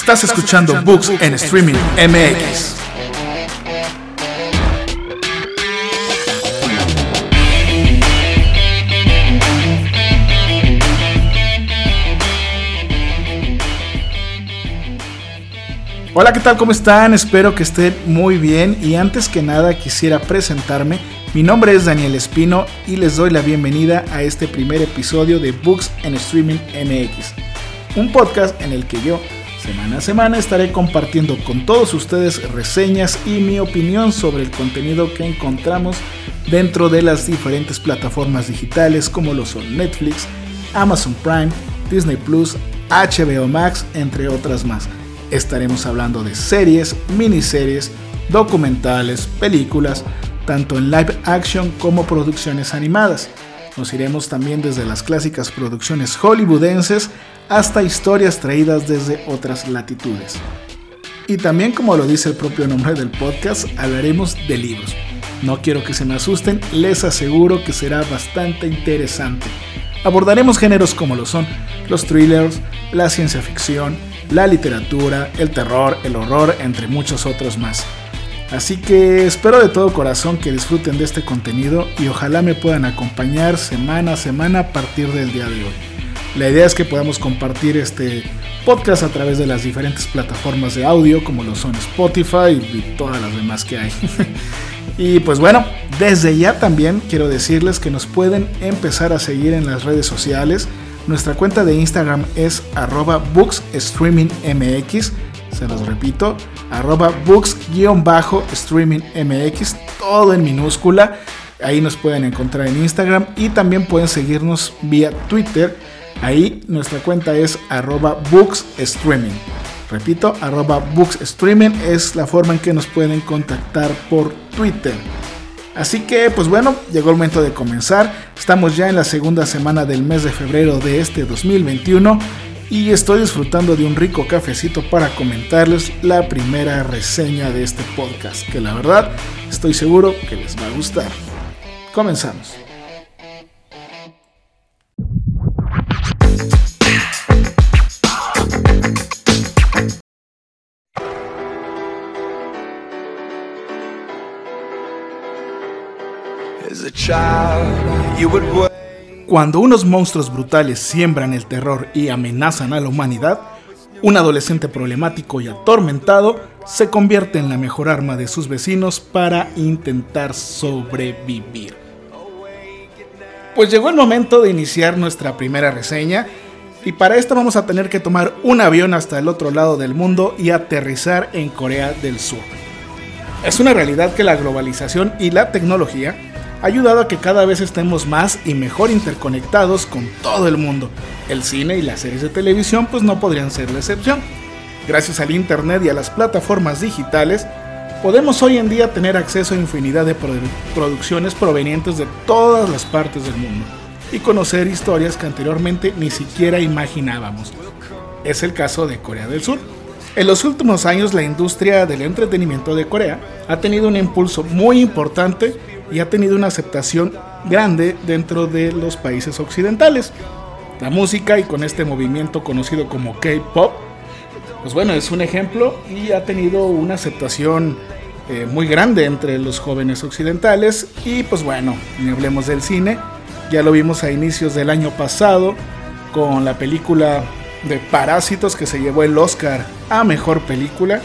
Estás escuchando Books en Streaming MX. Hola, ¿qué tal? ¿Cómo están? Espero que estén muy bien y antes que nada quisiera presentarme. Mi nombre es Daniel Espino y les doy la bienvenida a este primer episodio de Books en Streaming MX, un podcast en el que yo semana a semana estaré compartiendo con todos ustedes reseñas y mi opinión sobre el contenido que encontramos dentro de las diferentes plataformas digitales como lo son Netflix, Amazon Prime, Disney Plus, HBO Max, entre otras más. Estaremos hablando de series, miniseries, documentales, películas, tanto en live action como producciones animadas. Nos iremos también desde las clásicas producciones hollywoodenses hasta historias traídas desde otras latitudes. Y también como lo dice el propio nombre del podcast, hablaremos de libros. No quiero que se me asusten, les aseguro que será bastante interesante. Abordaremos géneros como lo son los thrillers, la ciencia ficción, la literatura, el terror, el horror, entre muchos otros más. Así que espero de todo corazón que disfruten de este contenido y ojalá me puedan acompañar semana a semana a partir del día de hoy. La idea es que podamos compartir este podcast a través de las diferentes plataformas de audio como lo son Spotify y todas las demás que hay. y pues bueno, desde ya también quiero decirles que nos pueden empezar a seguir en las redes sociales. Nuestra cuenta de Instagram es arroba. Se los repito, arroba books-streamingmx, todo en minúscula. Ahí nos pueden encontrar en Instagram y también pueden seguirnos vía Twitter. Ahí nuestra cuenta es arroba bookstreaming. Repito, arroba bookstreaming es la forma en que nos pueden contactar por Twitter. Así que, pues bueno, llegó el momento de comenzar. Estamos ya en la segunda semana del mes de febrero de este 2021 y estoy disfrutando de un rico cafecito para comentarles la primera reseña de este podcast, que la verdad estoy seguro que les va a gustar. Comenzamos. Cuando unos monstruos brutales siembran el terror y amenazan a la humanidad, un adolescente problemático y atormentado se convierte en la mejor arma de sus vecinos para intentar sobrevivir. Pues llegó el momento de iniciar nuestra primera reseña y para esto vamos a tener que tomar un avión hasta el otro lado del mundo y aterrizar en Corea del Sur. Es una realidad que la globalización y la tecnología ha ayudado a que cada vez estemos más y mejor interconectados con todo el mundo. El cine y las series de televisión pues no podrían ser la excepción. Gracias al internet y a las plataformas digitales, podemos hoy en día tener acceso a infinidad de producciones provenientes de todas las partes del mundo y conocer historias que anteriormente ni siquiera imaginábamos. Es el caso de Corea del Sur. En los últimos años la industria del entretenimiento de Corea ha tenido un impulso muy importante y ha tenido una aceptación grande dentro de los países occidentales. La música y con este movimiento conocido como K-Pop, pues bueno, es un ejemplo y ha tenido una aceptación eh, muy grande entre los jóvenes occidentales y pues bueno, ni hablemos del cine, ya lo vimos a inicios del año pasado con la película de Parásitos que se llevó el Oscar a Mejor Película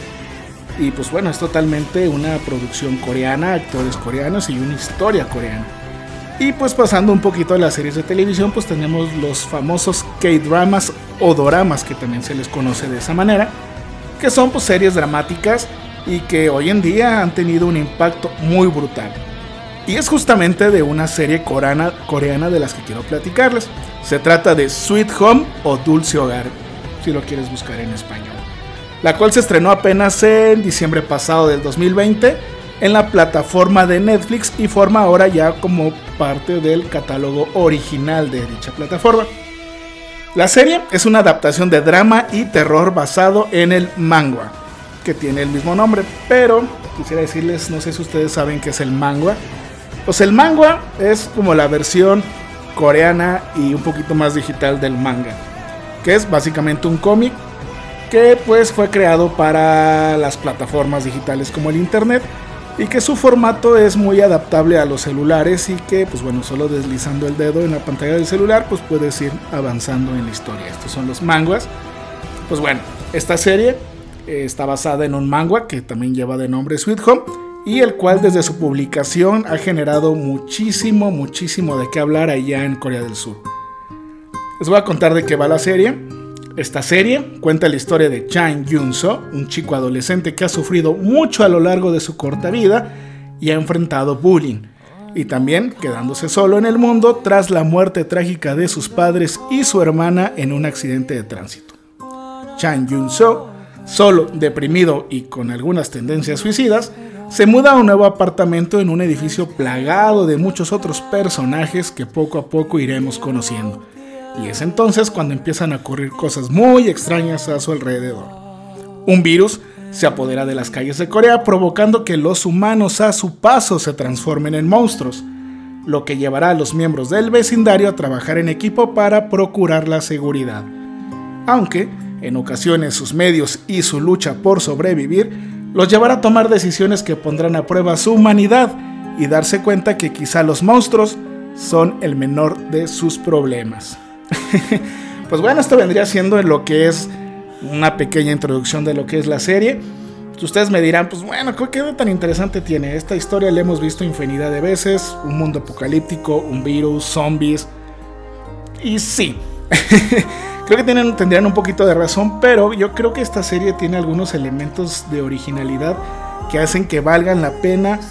y pues bueno, es totalmente una producción coreana, actores coreanos y una historia coreana. Y pues pasando un poquito a las series de televisión, pues tenemos los famosos K-dramas o doramas, que también se les conoce de esa manera, que son pues series dramáticas y que hoy en día han tenido un impacto muy brutal. Y es justamente de una serie coreana, coreana de las que quiero platicarles. Se trata de Sweet Home o Dulce Hogar, si lo quieres buscar en español la cual se estrenó apenas en diciembre pasado del 2020 en la plataforma de Netflix y forma ahora ya como parte del catálogo original de dicha plataforma. La serie es una adaptación de drama y terror basado en el manga, que tiene el mismo nombre, pero quisiera decirles, no sé si ustedes saben qué es el manga. Pues el manga es como la versión coreana y un poquito más digital del manga, que es básicamente un cómic que pues fue creado para las plataformas digitales como el internet y que su formato es muy adaptable a los celulares y que pues bueno solo deslizando el dedo en la pantalla del celular pues puedes ir avanzando en la historia. Estos son los manguas. Pues bueno esta serie eh, está basada en un manga que también lleva de nombre Sweet Home y el cual desde su publicación ha generado muchísimo muchísimo de qué hablar allá en Corea del Sur. Les voy a contar de qué va la serie esta serie. Cuenta la historia de Chang Yun-so, un chico adolescente que ha sufrido mucho a lo largo de su corta vida y ha enfrentado bullying, y también quedándose solo en el mundo tras la muerte trágica de sus padres y su hermana en un accidente de tránsito. Chang Yun-so, solo, deprimido y con algunas tendencias suicidas, se muda a un nuevo apartamento en un edificio plagado de muchos otros personajes que poco a poco iremos conociendo y es entonces cuando empiezan a ocurrir cosas muy extrañas a su alrededor. Un virus se apodera de las calles de Corea provocando que los humanos a su paso se transformen en monstruos, lo que llevará a los miembros del vecindario a trabajar en equipo para procurar la seguridad. Aunque, en ocasiones sus medios y su lucha por sobrevivir los llevará a tomar decisiones que pondrán a prueba su humanidad y darse cuenta que quizá los monstruos son el menor de sus problemas. pues bueno, esto vendría siendo en lo que es una pequeña introducción de lo que es la serie. Ustedes me dirán, pues bueno, ¿qué tan interesante tiene? Esta historia la hemos visto infinidad de veces, un mundo apocalíptico, un virus, zombies. Y sí, creo que tienen, tendrían un poquito de razón, pero yo creo que esta serie tiene algunos elementos de originalidad que hacen que valgan la pena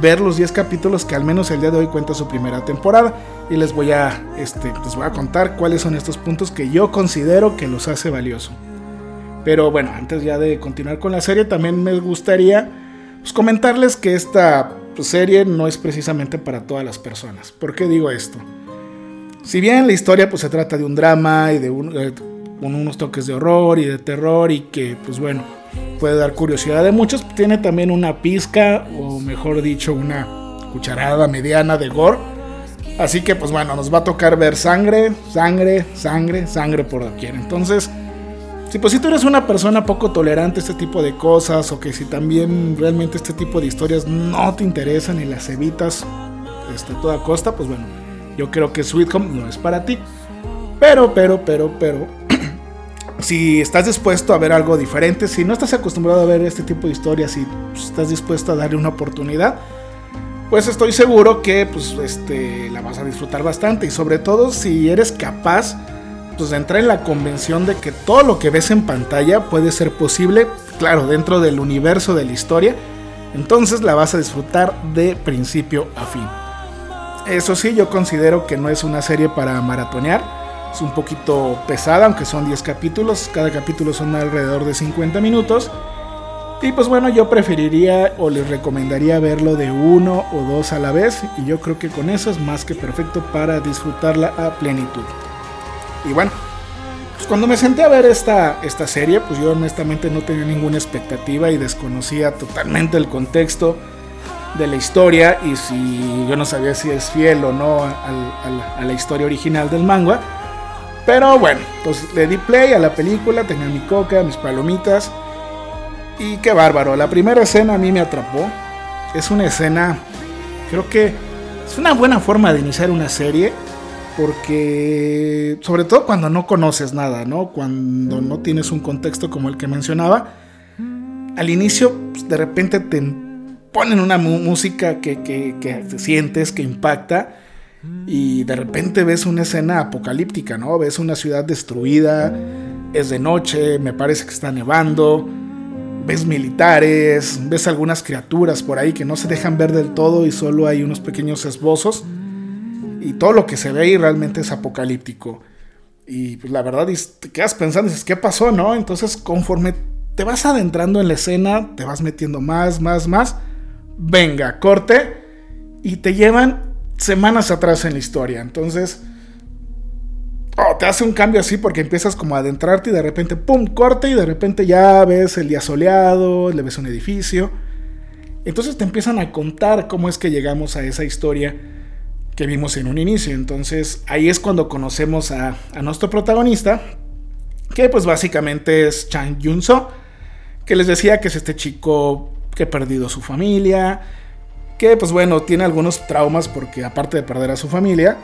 ver los 10 capítulos que al menos el día de hoy cuenta su primera temporada y les voy a este les voy a contar cuáles son estos puntos que yo considero que los hace valioso. Pero bueno, antes ya de continuar con la serie también me gustaría pues, comentarles que esta pues, serie no es precisamente para todas las personas. ¿Por qué digo esto? Si bien la historia pues se trata de un drama y de unos toques de horror y de terror y que pues bueno, puede dar curiosidad de muchos, tiene también una pizca o mejor dicho una cucharada mediana de gore Así que pues bueno, nos va a tocar ver sangre, sangre, sangre, sangre por doquier. Entonces, si pues si tú eres una persona poco tolerante a este tipo de cosas o que si también realmente este tipo de historias no te interesan y las evitas este, a toda costa, pues bueno, yo creo que Sweet Home no es para ti. Pero, pero, pero, pero, si estás dispuesto a ver algo diferente, si no estás acostumbrado a ver este tipo de historias y pues, estás dispuesto a darle una oportunidad, pues estoy seguro que pues, este, la vas a disfrutar bastante y sobre todo si eres capaz pues, de entrar en la convención de que todo lo que ves en pantalla puede ser posible, claro, dentro del universo de la historia, entonces la vas a disfrutar de principio a fin. Eso sí, yo considero que no es una serie para maratonear, es un poquito pesada, aunque son 10 capítulos, cada capítulo son alrededor de 50 minutos. Y pues bueno, yo preferiría o les recomendaría verlo de uno o dos a la vez. Y yo creo que con eso es más que perfecto para disfrutarla a plenitud. Y bueno, pues cuando me senté a ver esta, esta serie, pues yo honestamente no tenía ninguna expectativa y desconocía totalmente el contexto de la historia y si yo no sabía si es fiel o no a, a la historia original del manga. Pero bueno, pues le di play a la película, tenía mi coca, mis palomitas y qué bárbaro. La primera escena a mí me atrapó. Es una escena, creo que es una buena forma de iniciar una serie. Porque, sobre todo cuando no conoces nada, ¿no? Cuando no tienes un contexto como el que mencionaba. Al inicio, pues, de repente te ponen una música que, que, que te sientes, que impacta. Y de repente ves una escena apocalíptica, ¿no? Ves una ciudad destruida, es de noche, me parece que está nevando ves militares, ves algunas criaturas por ahí que no se dejan ver del todo y solo hay unos pequeños esbozos. Y todo lo que se ve ahí realmente es apocalíptico. Y pues la verdad te quedas pensando, dices, ¿qué pasó, no? Entonces conforme te vas adentrando en la escena, te vas metiendo más, más, más. Venga, corte. Y te llevan semanas atrás en la historia. Entonces Oh, te hace un cambio así porque empiezas como a adentrarte y de repente, ¡pum!, corte y de repente ya ves el día soleado, le ves un edificio. Entonces te empiezan a contar cómo es que llegamos a esa historia que vimos en un inicio. Entonces ahí es cuando conocemos a, nuestro protagonista, que pues básicamente es Chang Yun-so, que les decía que es este chico que ha perdido su familia, que pues bueno, tiene algunos traumas porque aparte de perder a su familia,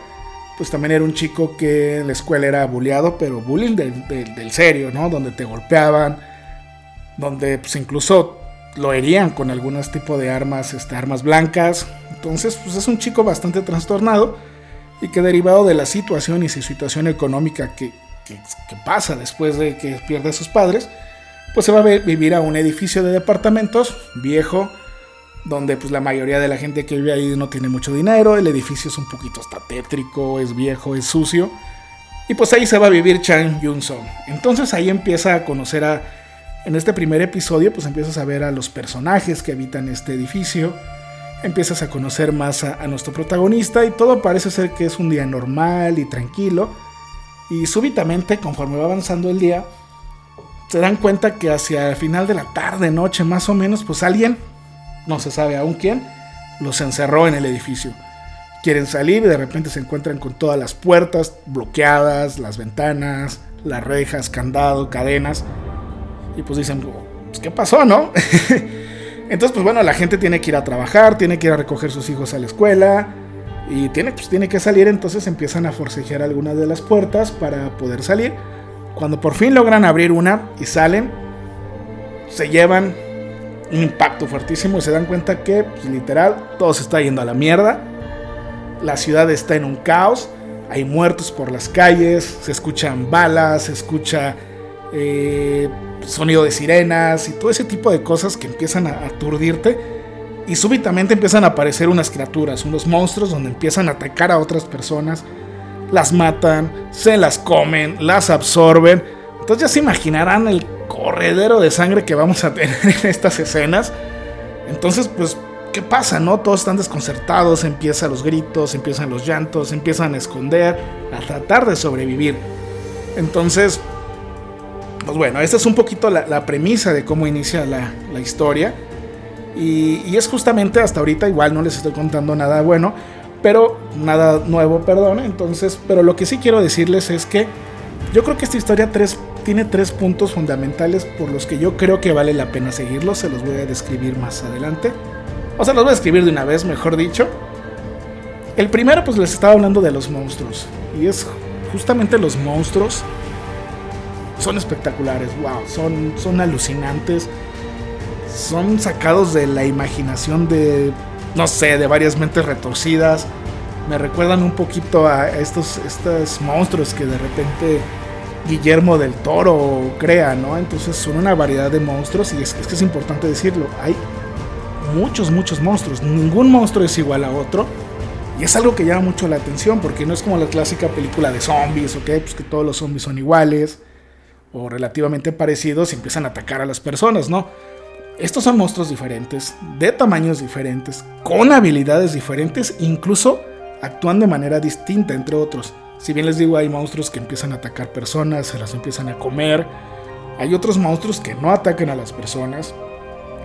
pues también era un chico que en la escuela era bulleado, pero bullying del, serio, ¿no? Donde te golpeaban, donde pues incluso lo herían con algunos tipos de armas, este, armas blancas. Entonces, pues es un chico bastante trastornado y que derivado de la situación y su situación económica que, que, pasa después de que pierde a sus padres, pues se va a vivir a un edificio de departamentos viejo, donde pues la mayoría de la gente que vive ahí no tiene mucho dinero, el edificio es un poquito hasta tétrico, es viejo, es sucio, y pues ahí se va a vivir Chang Yun-song. Entonces ahí empieza a conocer a, en este primer episodio pues empiezas a ver a los personajes que habitan este edificio, empiezas a conocer más a, a nuestro protagonista y todo parece ser que es un día normal y tranquilo, y súbitamente conforme va avanzando el día, se dan cuenta que hacia el final de la tarde, noche más o menos, pues alguien no se sabe aún quién, los encerró en el edificio. Quieren salir y de repente se encuentran con todas las puertas bloqueadas, las ventanas, las rejas, candado, cadenas. Y pues dicen, pues, ¿qué pasó, no? Entonces, pues bueno, la gente tiene que ir a trabajar, tiene que ir a recoger sus hijos a la escuela y tiene, pues, tiene que salir. Entonces empiezan a forcejear algunas de las puertas para poder salir. Cuando por fin logran abrir una y salen, se llevan un impacto fuertísimo y se dan cuenta que, pues, literal, todo se está yendo a la mierda. La ciudad está en un caos. Hay muertos por las calles, se escuchan balas, se escucha eh, sonido de sirenas y todo ese tipo de cosas que empiezan a aturdirte. Y súbitamente empiezan a aparecer unas criaturas, unos monstruos donde empiezan a atacar a otras personas, las matan, se las comen, las absorben. Entonces ya se imaginarán el corredero de sangre que vamos a tener en estas escenas. Entonces, pues, ¿qué pasa, no? Todos están desconcertados, empiezan los gritos, empiezan los llantos, empiezan a esconder, a tratar de sobrevivir. Entonces, pues bueno, esta es un poquito la, premisa de cómo inicia la, historia. Y, y, es justamente hasta ahorita, igual no les estoy contando nada bueno, pero nada nuevo, perdón. Entonces, pero lo que sí quiero decirles es que yo creo que esta historia tres, tiene tres puntos fundamentales por los que yo creo que vale la pena seguirlos. Se los voy a describir más adelante. O sea, los voy a escribir de una vez, mejor dicho. El primero, pues les estaba hablando de los monstruos. Y es justamente los monstruos. Son espectaculares, wow, son, son alucinantes. Son sacados de la imaginación de, no sé, de varias mentes retorcidas me recuerdan un poquito a estos, estos monstruos que de repente Guillermo del Toro crea, ¿no? Entonces son una variedad de monstruos y es, que es importante decirlo, hay muchos, muchos monstruos, ningún monstruo es igual a otro. Y es algo que llama mucho la atención porque no es como la clásicas película de zombies, ¿ok? Pues que todos los zombies son iguales o relativamente parecidos y empiezan a atacar a las personas, ¿no? Estos son monstruos diferentes, de tamaños diferentes, con habilidades diferentes, incluso actúan de manera distinta entre otros. Si bien les digo, hay monstruos que empiezan a atacar personas, se las empiezan a comer. Hay otros monstruos que no atacan a las personas.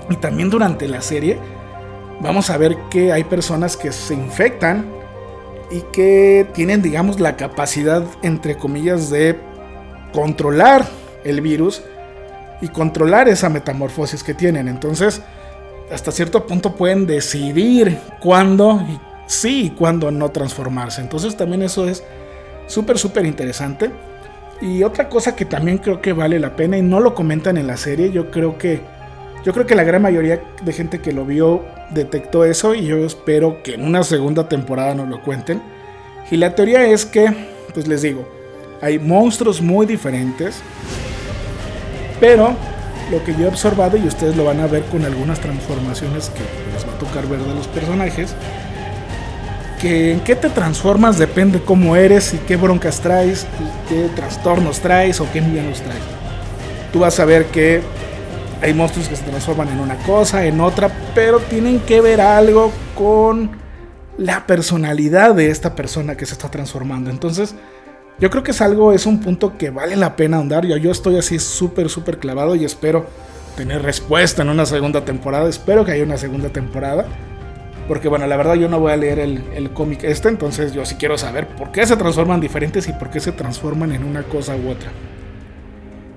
Y también durante la serie vamos a ver que hay personas que se infectan y que tienen, digamos, la capacidad, entre comillas, de controlar el virus y controlar esa metamorfosis que tienen. Entonces, hasta cierto punto pueden decidir cuándo sí y cuándo no transformarse. Entonces también eso es súper, súper interesante. Y otra cosa que también creo que vale la pena y no lo comentan en la serie, yo creo que yo creo que la gran mayoría de gente que lo vio detectó eso y yo espero que en una segunda temporada nos lo cuenten. Y la teoría es que, pues les digo, hay monstruos muy diferentes, pero lo que yo he observado y ustedes lo van a ver con algunas transformaciones que les va a tocar ver de los personajes, que en qué te transformas depende cómo eres y qué broncas traes y qué trastornos traes o qué miedos traes. Tú vas a ver que hay monstruos que se transforman en una cosa, en otra, pero tienen que ver algo con la personalidad de esta persona que se está transformando. Entonces, yo creo que es algo, es un punto que vale la pena andar. Yo, yo estoy así súper, súper clavado y espero tener respuesta en una segunda temporada. Espero que haya una segunda temporada. Porque bueno, la verdad yo no voy a leer el, cómic este, entonces yo sí quiero saber por qué se transforman diferentes y por qué se transforman en una cosa u otra.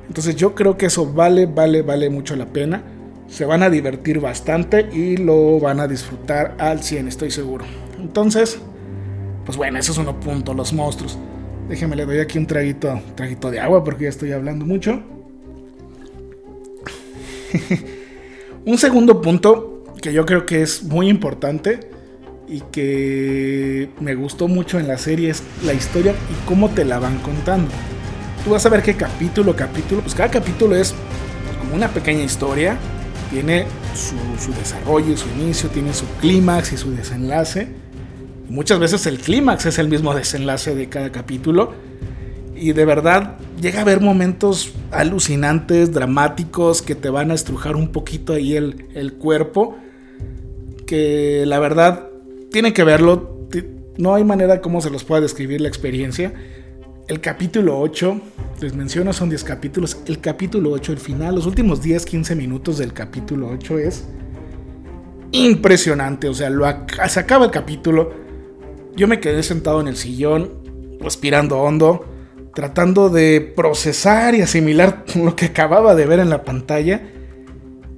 Entonces yo creo que eso vale, vale, vale mucho la pena. Se van a divertir bastante y lo van a disfrutar al 100, estoy seguro. Entonces, pues bueno, eso es uno punto, los monstruos. Déjenme le doy aquí un traguito, traguito de agua porque ya estoy hablando mucho. un segundo punto que yo creo que es muy importante y que me gustó mucho en la serie es la historia y cómo te la van contando. Tú vas a ver qué capítulo, capítulo, pues cada capítulo es como una pequeña historia, tiene su, desarrollo, su inicio, tiene su clímax y su desenlace. muchas veces el clímax es el mismo desenlace de cada capítulo. Y de verdad llega a haber momentos alucinantes, dramáticos, que te van a estrujar un poquito ahí el, el cuerpo. Que la verdad tienen que verlo. No hay manera como se los pueda describir la experiencia. El capítulo 8, les menciono, son 10 capítulos. El capítulo 8, el final, los últimos 10, 15 minutos del capítulo 8 es impresionante. O sea, lo se acaba el capítulo. Yo me quedé sentado en el sillón, respirando hondo, tratando de procesar y asimilar lo que acababa de ver en la pantalla.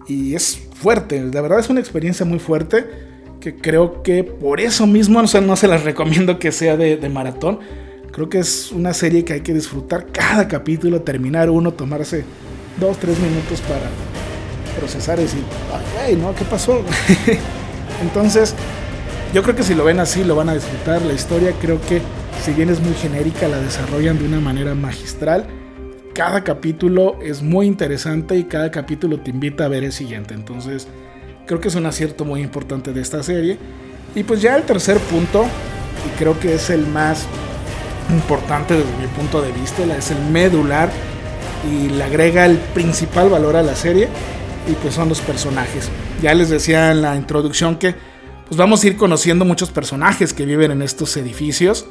Y es fuerte, de verdad es una experiencia muy fuerte que creo que por eso mismo no se las recomiendo que sea de, maratón. Creo que es una serie que hay que disfrutar cada capítulo, terminar uno, tomarse dos, tres minutos para procesar y decir, ay, ¿no? ¿Qué pasó? Entonces, yo creo que si lo ven así, lo van a disfrutar. La historia creo que, si bien es muy genérica, la desarrollan de una manera magistral. Cada capítulo es muy interesante y cada capítulo te invita a ver el siguiente. Entonces, Creo que es un acierto muy importante de esta serie. Y pues ya el tercer punto, y creo que es el más importante desde mi punto de vista, es el medular y le agrega el principal valor a la serie y pues son los personajes. Ya les decía en la introducción que pues vamos a ir conociendo muchos personajes que viven en estos edificios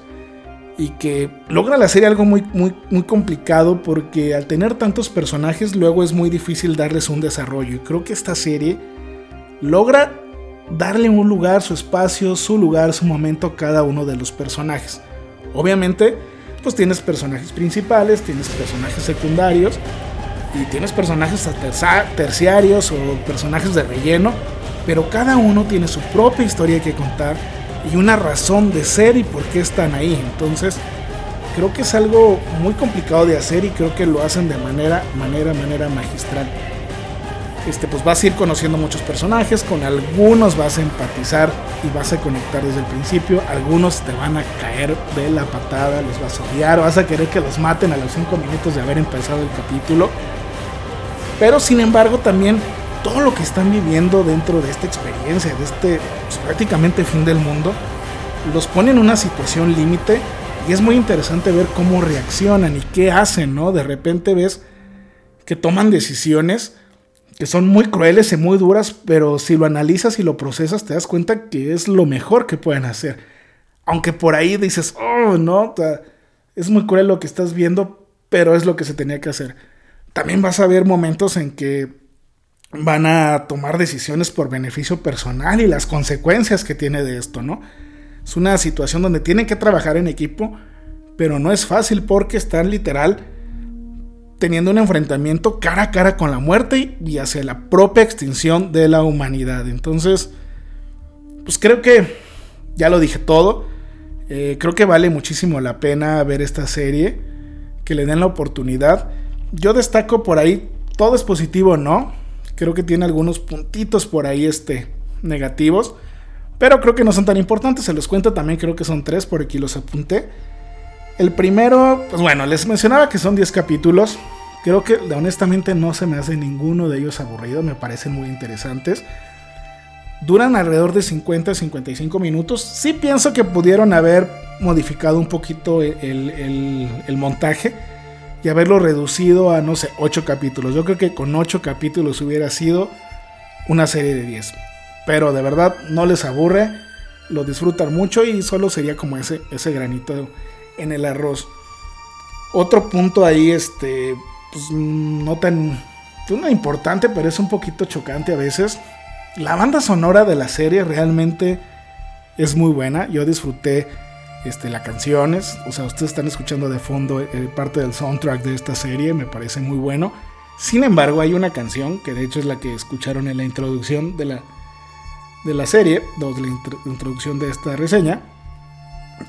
y que logra la serie algo muy, muy, muy complicado porque al tener tantos personajes luego es muy difícil darles un desarrollo y creo que esta serie logra darle un lugar, su espacio, su lugar, su momento a cada uno de los personajes. Obviamente, pues tienes personajes principales, tienes personajes secundarios y tienes personajes terciarios o personajes de relleno, pero cada uno tiene su propia historia que contar y una razón de ser y por qué están ahí. Entonces, creo que es algo muy complicado de hacer y creo que lo hacen de manera, manera, manera magistral este, pues vas a ir conociendo muchos personajes, con algunos vas a empatizar y vas a conectar desde el principio, algunos te van a caer de la patada, los vas a odiar, vas a querer que los maten a los 5 minutos de haber empezado el capítulo, pero sin embargo también todo lo que están viviendo dentro de esta experiencia, de este pues, prácticamente fin del mundo, los pone en una situación límite y es muy interesante ver cómo reaccionan y qué hacen, ¿no? De repente ves que toman decisiones que son muy crueles y muy duras, pero si lo analizas y lo procesas te das cuenta que es lo mejor que pueden hacer. Aunque por ahí dices, oh, no, es muy cruel lo que estás viendo, pero es lo que se tenía que hacer. También vas a ver momentos en que van a tomar decisiones por beneficio personal y las consecuencias que tiene de esto, ¿no? Es una situación donde tienen que trabajar en equipo, pero no es fácil porque están literal teniendo un enfrentamiento cara a cara con la muerte y hacia la propia extinción de la humanidad. Entonces, pues creo que ya lo dije todo. Eh, creo que vale muchísimo la pena ver esta serie, que le den la oportunidad. Yo destaco por ahí, todo es positivo, ¿no? Creo que tiene algunos puntitos por ahí este, negativos, pero creo que no son tan importantes. Se los cuento también, creo que son tres, por aquí los apunté. El primero, pues bueno, les mencionaba que son 10 capítulos. Creo que honestamente no se me hace ninguno de ellos aburrido, me parecen muy interesantes. Duran alrededor de 50 55 minutos. Sí pienso que pudieron haber modificado un poquito el, el montaje y haberlo reducido a, no sé, 8 capítulos. Yo creo que con 8 capítulos hubiera sido una serie de 10. Pero de verdad no les aburre, lo disfrutan mucho y solo sería como ese, ese granito en el arroz. Otro punto ahí, este, pues no tan, no importante, pero es un poquito chocante a veces. La banda sonora de la serie realmente es muy buena. Yo disfruté este, las canciones. O sea, ustedes están escuchando de fondo eh, parte del soundtrack de esta serie, me parece muy bueno. Sin embargo, hay una canción que de hecho es la que escucharon en la introducción de la, de la serie, la introducción de esta reseña,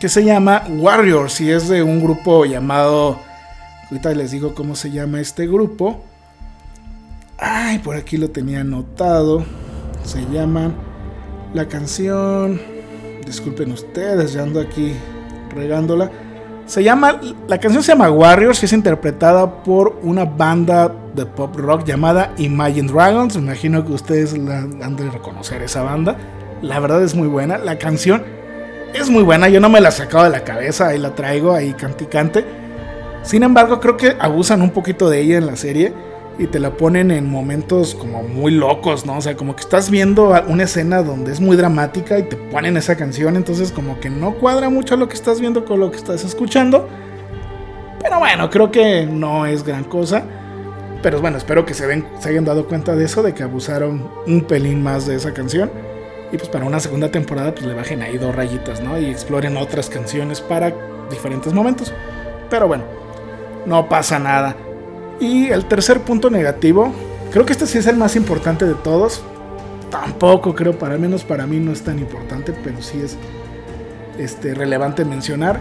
que se llama Warriors y es de un grupo llamado. Ahorita les digo cómo se llama este grupo. Ay, por aquí lo tenía anotado. Se llama la canción. Disculpen ustedes, ya ando aquí regándola. Se llama. La canción se llama Warriors y es interpretada por una banda de pop rock llamada Imagine Dragons. Imagino que ustedes la han de reconocer esa banda. La verdad es muy buena. La canción es muy buena. Yo no me la sacado de la cabeza. Ahí la traigo, ahí canticante. Sin embargo, creo que abusan un poquito de ella en la serie y te la ponen en momentos como muy locos, ¿no? O sea, como que estás viendo una escena donde es muy dramática y te ponen esa canción, entonces como que no cuadra mucho lo que estás viendo con lo que estás escuchando. Pero bueno, creo que no es gran cosa. Pero bueno, espero que se, se hayan dado cuenta de eso, de que abusaron un pelín más de esa canción. Y pues para una segunda temporada pues le bajen ahí dos rayitas, ¿no? Y exploren otras canciones para diferentes momentos. Pero bueno, no pasa nada. Y el tercer punto negativo, creo que este sí es el más importante de todos. Tampoco creo, para menos para mí no es tan importante, pero sí es este, relevante mencionar.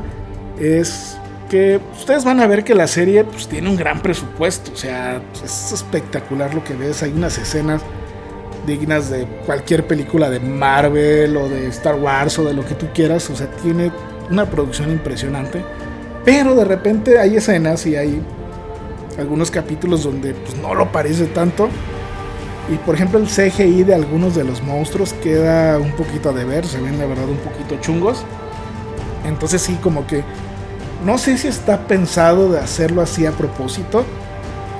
Es que ustedes van a ver que la serie pues, tiene un gran presupuesto. O sea, es espectacular lo que ves. Hay unas escenas dignas de cualquier película de Marvel o de Star Wars o de lo que tú quieras. O sea, tiene una producción impresionante. Pero de repente hay escenas y hay algunos capítulos donde pues, no lo parece tanto. Y por ejemplo el CGI de algunos de los monstruos queda un poquito de ver, se ven la verdad un poquito chungos. Entonces sí, como que no sé si está pensado de hacerlo así a propósito.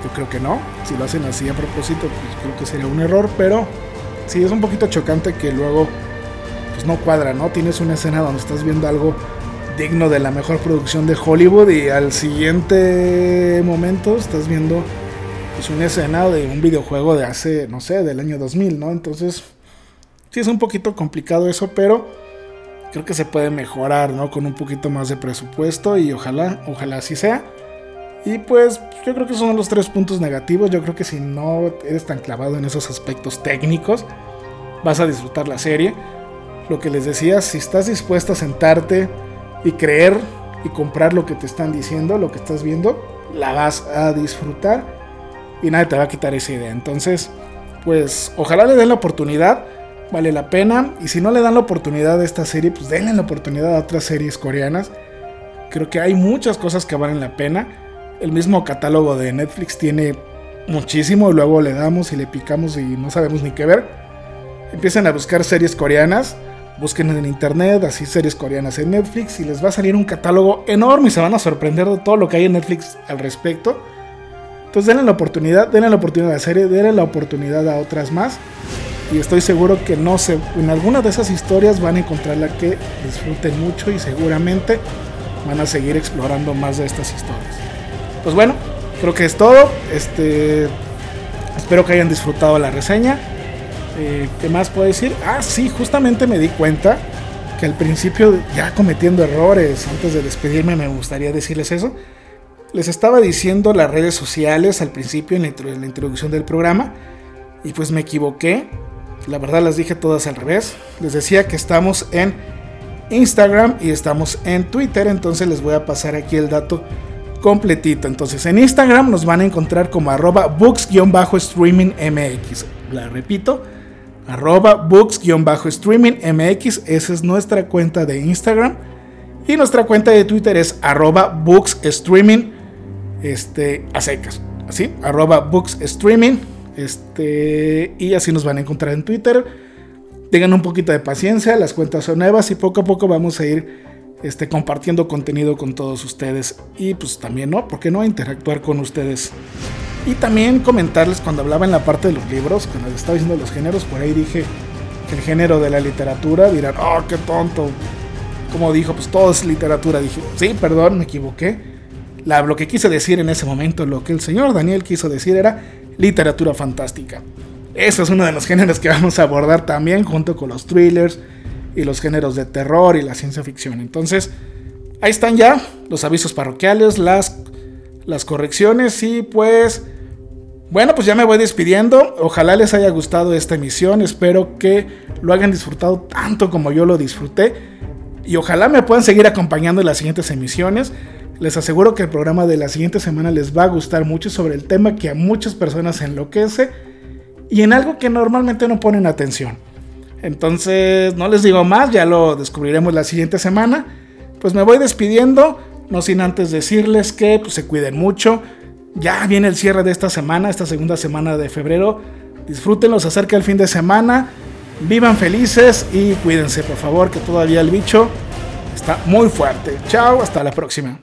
Yo creo que no. Si lo hacen así a propósito, pues creo que sería un error. Pero sí es un poquito chocante que luego pues no cuadra, ¿no? Tienes una escena donde estás viendo algo digno de la mejor producción de Hollywood y al siguiente momento estás viendo pues, una escena de un videojuego de hace, no sé, del año 2000, ¿no? Entonces, sí es un poquito complicado eso, pero creo que se puede mejorar, ¿no? Con un poquito más de presupuesto y ojalá, ojalá así sea. Y pues yo creo que son los tres puntos negativos. Yo creo que si no eres tan clavado en esos aspectos técnicos, vas a disfrutar la serie. Lo que les decía, si estás dispuesto a sentarte, y creer y comprar lo que te están diciendo, lo que estás viendo, la vas a disfrutar y nadie te va a quitar esa idea. Entonces, pues ojalá le den la oportunidad, vale la pena. Y si no le dan la oportunidad a esta serie, pues denle la oportunidad a otras series coreanas. Creo que hay muchas cosas que valen la pena. El mismo catálogo de Netflix tiene muchísimo, luego le damos y le picamos y no sabemos ni qué ver. Empiezan a buscar series coreanas Busquen en internet, así series coreanas en Netflix y les va a salir un catálogo enorme y se van a sorprender de todo lo que hay en Netflix al respecto. Entonces denle la oportunidad, denle la oportunidad a la serie, denle la oportunidad a otras más. Y estoy seguro que no se, en alguna de esas historias van a encontrar la que disfruten mucho y seguramente van a seguir explorando más de estas historias. Pues bueno, creo que es todo. Este, espero que hayan disfrutado la reseña. Eh, ¿Qué más puedo decir? Ah, sí, justamente me di cuenta que al principio, ya cometiendo errores, antes de despedirme me gustaría decirles eso. Les estaba diciendo las redes sociales al principio en la, introducción del programa y pues me equivoqué. La verdad las dije todas al revés. Les decía que estamos en Instagram y estamos en Twitter, entonces les voy a pasar aquí el dato completito. Entonces en Instagram nos van a encontrar como arroba books-streaming-mx. La repito, arroba books-streaming mx, esa es nuestra cuenta de Instagram. Y nuestra cuenta de Twitter es arroba books streaming este, a secas. Así, arroba books streaming. Este, y así nos van a encontrar en Twitter. Tengan un poquito de paciencia, las cuentas son nuevas y poco a poco vamos a ir este, compartiendo contenido con todos ustedes. Y pues también, ¿no? ¿Por qué no interactuar con ustedes y también comentarles cuando hablaba en la parte de los libros, cuando estaba diciendo los géneros, por ahí dije que el género de la literatura, dirán, oh, qué tonto. Como dijo, pues todo es literatura. Dije, sí, perdón, me equivoqué. La, lo que quise decir en ese momento, lo que el señor Daniel quiso decir era literatura fantástica. Eso es uno de los géneros que vamos a abordar también junto con los thrillers y los géneros de terror y la ciencia ficción. Entonces, ahí están ya los avisos parroquiales, las, las correcciones y pues... Bueno, pues ya me voy despidiendo. Ojalá les haya gustado esta emisión. Espero que lo hayan disfrutado tanto como yo lo disfruté. Y ojalá me puedan seguir acompañando en las siguientes emisiones. Les aseguro que el programa de la siguiente semana les va a gustar mucho sobre el tema que a muchas personas enloquece y en algo que normalmente no ponen atención. Entonces, no les digo más, ya lo descubriremos la siguiente semana. Pues me voy despidiendo, no sin antes decirles que pues, se cuiden mucho. Ya viene el cierre de esta semana, esta segunda semana de febrero. Disfrútenlos, acerca el fin de semana. Vivan felices y cuídense, por favor, que todavía el bicho está muy fuerte. Chao, hasta la próxima.